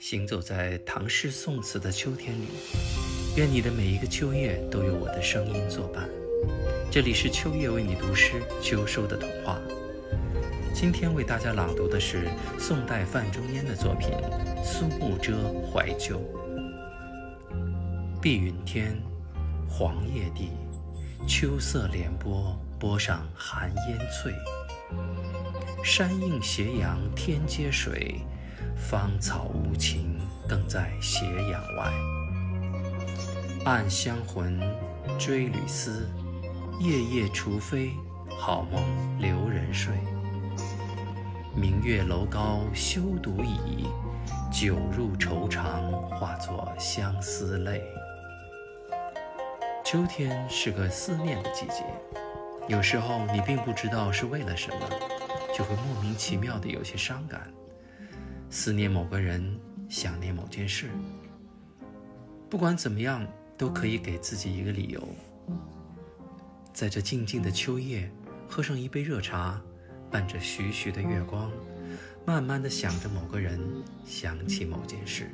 行走在唐诗宋词的秋天里，愿你的每一个秋夜都有我的声音作伴。这里是秋夜为你读诗，秋收的童话。今天为大家朗读的是宋代范仲淹的作品《苏幕遮·怀旧》。碧云天，黄叶地，秋色连波，波上寒烟翠。山映斜阳，天接水。芳草无情，更在斜阳外。暗香魂，追旅思，夜夜除非，好梦留人睡。明月楼高休独倚，酒入愁肠，化作相思泪。秋天是个思念的季节，有时候你并不知道是为了什么，就会莫名其妙的有些伤感。思念某个人，想念某件事，不管怎么样，都可以给自己一个理由。在这静静的秋夜，喝上一杯热茶，伴着徐徐的月光，慢慢的想着某个人，想起某件事。